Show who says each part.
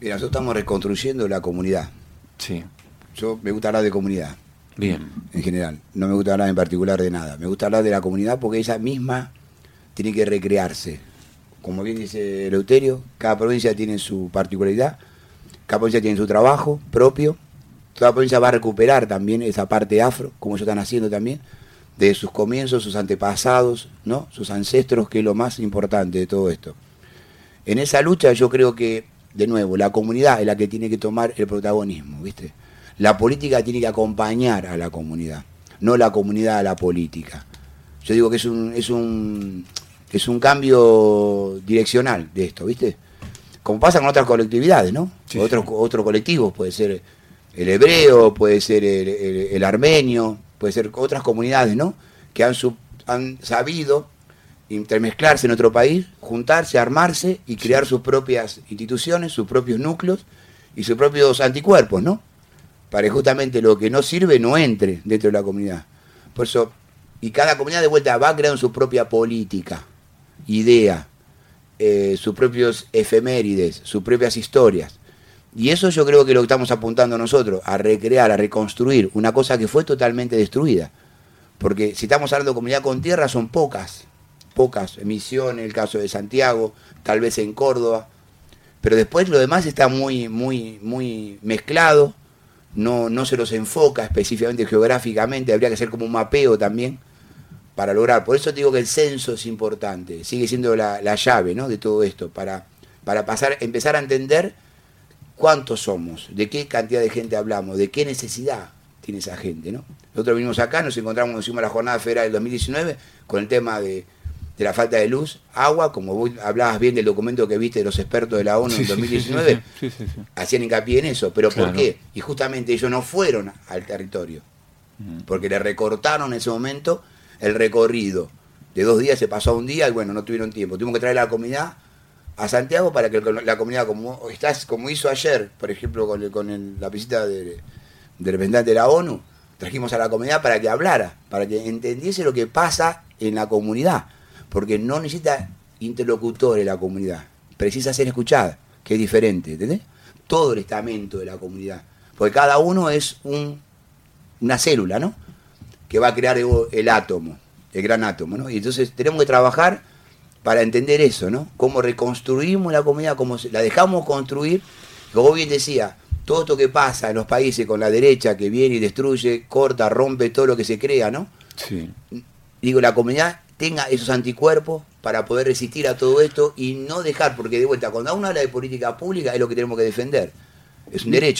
Speaker 1: Mira, nosotros estamos reconstruyendo la comunidad.
Speaker 2: Sí.
Speaker 1: Yo me gusta hablar de comunidad.
Speaker 2: Bien.
Speaker 1: En general. No me gusta hablar en particular de nada. Me gusta hablar de la comunidad porque ella misma tiene que recrearse. Como bien dice Eleuterio, cada provincia tiene su particularidad, cada provincia tiene su trabajo propio, toda provincia va a recuperar también esa parte afro, como ellos están haciendo también, de sus comienzos, sus antepasados, ¿no? sus ancestros, que es lo más importante de todo esto. En esa lucha yo creo que, de nuevo, la comunidad es la que tiene que tomar el protagonismo, ¿viste? La política tiene que acompañar a la comunidad, no la comunidad a la política. Yo digo que es un, es un, es un cambio direccional de esto, ¿viste? Como pasa con otras colectividades, ¿no?
Speaker 2: Sí,
Speaker 1: otros,
Speaker 2: sí.
Speaker 1: otros colectivos, puede ser el hebreo, puede ser el, el- el armenio, puede ser otras comunidades, ¿no? Que han, sub- han sabido intermezclarse en otro país, juntarse, armarse y crear sus propias instituciones, sus propios núcleos y sus propios anticuerpos, ¿no? Para que justamente lo que no sirve no entre dentro de la comunidad. Por eso, y cada comunidad de vuelta va creando su propia política, idea, eh, sus propios efemérides, sus propias historias. Y eso yo creo que lo que estamos apuntando nosotros, a recrear, a reconstruir una cosa que fue totalmente destruida. Porque si estamos hablando de comunidad con tierra, son pocas, pocas. En Misiones, el caso de Santiago, tal vez en Córdoba. Pero después lo demás está muy, muy, muy mezclado. No, no se los enfoca específicamente geográficamente. Habría que hacer como un mapeo también para lograr. Por eso digo que el censo es importante. Sigue siendo la, la llave ¿no? de todo esto. Para, para pasar, empezar a entender cuántos somos, de qué cantidad de gente hablamos, de qué necesidad tiene esa gente, ¿no? Nosotros vinimos acá, nos encontramos encima de la jornada federal del 2019 con el tema de, de la falta de luz, agua, como vos hablabas bien del documento que viste de los expertos de la ONU
Speaker 2: Sí,
Speaker 1: en
Speaker 2: sí, sí,
Speaker 1: 2019,
Speaker 2: sí, sí, sí, sí.
Speaker 1: hacían hincapié en eso, pero
Speaker 2: Claro.
Speaker 1: ¿por qué? Y justamente ellos no fueron al territorio,
Speaker 2: Mm.
Speaker 1: porque le recortaron en ese momento el recorrido. De dos días se pasó a un día y bueno, no tuvieron tiempo. Tuvimos que traer a la comunidad a Santiago para que la comunidad, como estás, como hizo ayer, por ejemplo, con, el- con el- la visita de- del representante de la ONU, trajimos a la comunidad para que hablara, para que entendiese lo que pasa en la comunidad, porque no necesita interlocutores la comunidad, precisa ser escuchada, que es diferente, ¿entendés? Todo el estamento de la comunidad, porque cada uno es un, una célula, ¿no? Que va a crear el, el átomo, el gran átomo, ¿no? Y entonces tenemos que trabajar para entender eso, ¿no? Cómo reconstruimos la comunidad, cómo la dejamos construir, como bien decía, todo esto que pasa en los países con la derecha que viene y destruye, corta, rompe todo lo que se crea, ¿no?
Speaker 2: Sí.
Speaker 1: digo, la comunidad tenga esos anticuerpos para poder resistir a todo esto y no dejar, porque de vuelta, cuando uno habla de política pública es lo que tenemos que defender. Es un derecho.